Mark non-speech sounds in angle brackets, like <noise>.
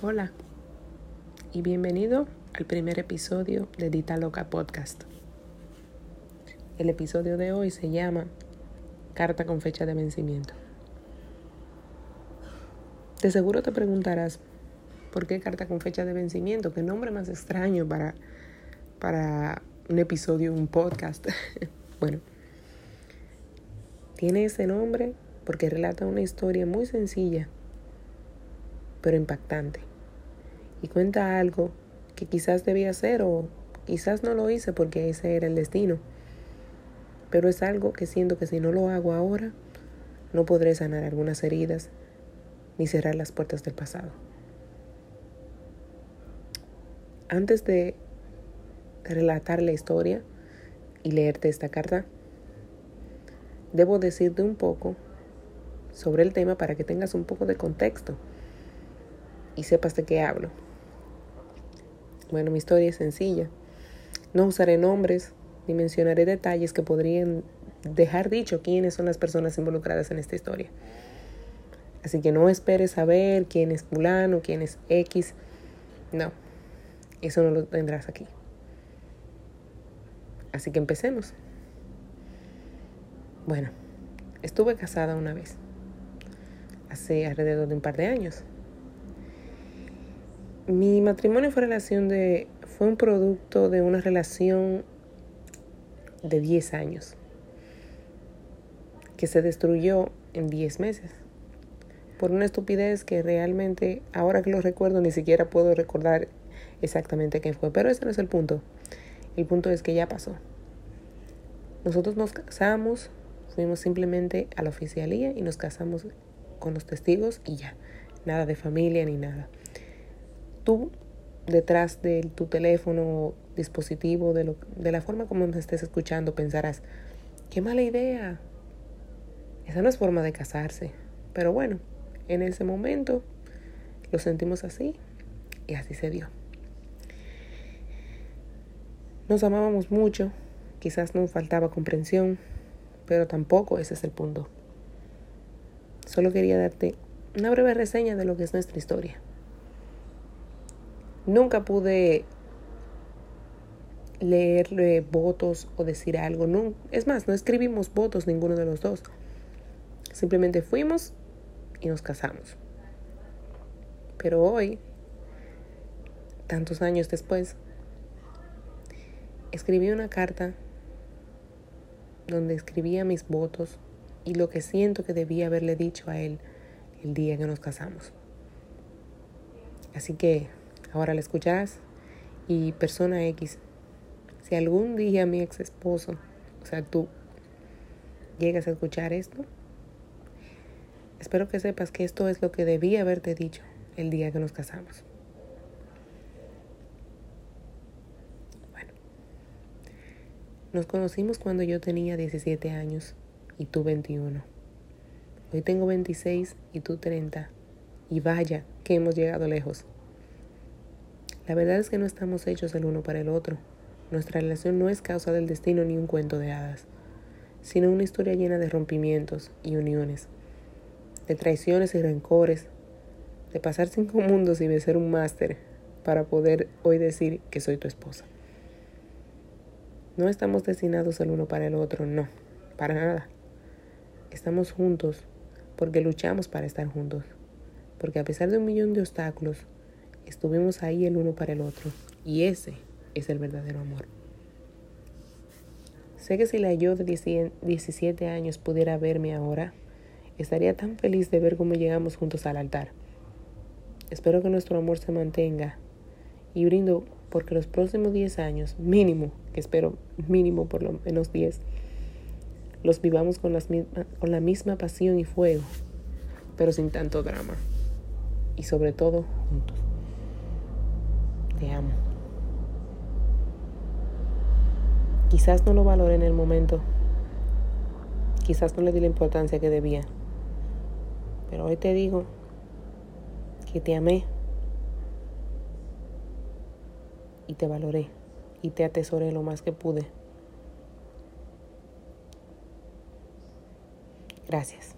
Hola y bienvenido al primer episodio de Dita Loca Podcast. El episodio de hoy se llama Carta con fecha de vencimiento. De seguro te preguntarás, ¿por qué carta con fecha de vencimiento? ¿Qué nombre más extraño para, para un episodio, un podcast? <laughs> bueno, tiene ese nombre porque relata una historia muy sencilla, pero impactante y cuenta algo que quizás debía hacer o quizás no lo hice porque ese era el destino. Pero es algo que siento que si no lo hago ahora, no podré sanar algunas heridas ni cerrar las puertas del pasado. Antes de relatar la historia y leerte esta carta, debo decirte un poco sobre el tema para que tengas un poco de contexto y sepas de qué hablo. Bueno, mi historia es sencilla. No usaré nombres ni mencionaré detalles que podrían dejar dicho quiénes son las personas involucradas en esta historia. Así que no esperes saber quién es fulano, quién es X. No, eso no lo tendrás aquí. Así que empecemos. Bueno, estuve casada una vez, hace alrededor de un par de años. Mi matrimonio fue relación de fue un producto de una relación de 10 años que se destruyó en 10 meses por una estupidez que realmente ahora que lo recuerdo ni siquiera puedo recordar exactamente qué fue, pero ese no es el punto. El punto es que ya pasó. Nosotros nos casamos, fuimos simplemente a la oficialía y nos casamos con los testigos y ya, nada de familia ni nada tú detrás de tu teléfono, dispositivo, de, lo, de la forma como me estés escuchando, pensarás, qué mala idea. Esa no es forma de casarse. Pero bueno, en ese momento lo sentimos así y así se dio. Nos amábamos mucho, quizás nos faltaba comprensión, pero tampoco ese es el punto. Solo quería darte una breve reseña de lo que es nuestra historia. Nunca pude leerle votos o decir algo. No, es más, no escribimos votos ninguno de los dos. Simplemente fuimos y nos casamos. Pero hoy, tantos años después, escribí una carta donde escribía mis votos y lo que siento que debía haberle dicho a él el día que nos casamos. Así que Ahora la escucharás. Y persona X, si algún día mi ex esposo, o sea, tú, llegas a escuchar esto, espero que sepas que esto es lo que debía haberte dicho el día que nos casamos. Bueno, nos conocimos cuando yo tenía 17 años y tú 21. Hoy tengo 26 y tú 30. Y vaya que hemos llegado lejos. La verdad es que no estamos hechos el uno para el otro. Nuestra relación no es causa del destino ni un cuento de hadas, sino una historia llena de rompimientos y uniones, de traiciones y rencores, de pasar cinco <laughs> mundos y de ser un máster para poder hoy decir que soy tu esposa. No estamos destinados el uno para el otro, no, para nada. Estamos juntos porque luchamos para estar juntos, porque a pesar de un millón de obstáculos, estuvimos ahí el uno para el otro. Y ese es el verdadero amor. Sé que si la yo de 17 años pudiera verme ahora, estaría tan feliz de ver cómo llegamos juntos al altar. Espero que nuestro amor se mantenga y brindo porque los próximos 10 años, mínimo, que espero mínimo por lo menos 10, los vivamos con, con la misma pasión y fuego, pero sin tanto drama. Y sobre todo juntos. Te amo. Quizás no lo valoré en el momento. Quizás no le di la importancia que debía. Pero hoy te digo que te amé y te valoré y te atesoré lo más que pude. Gracias.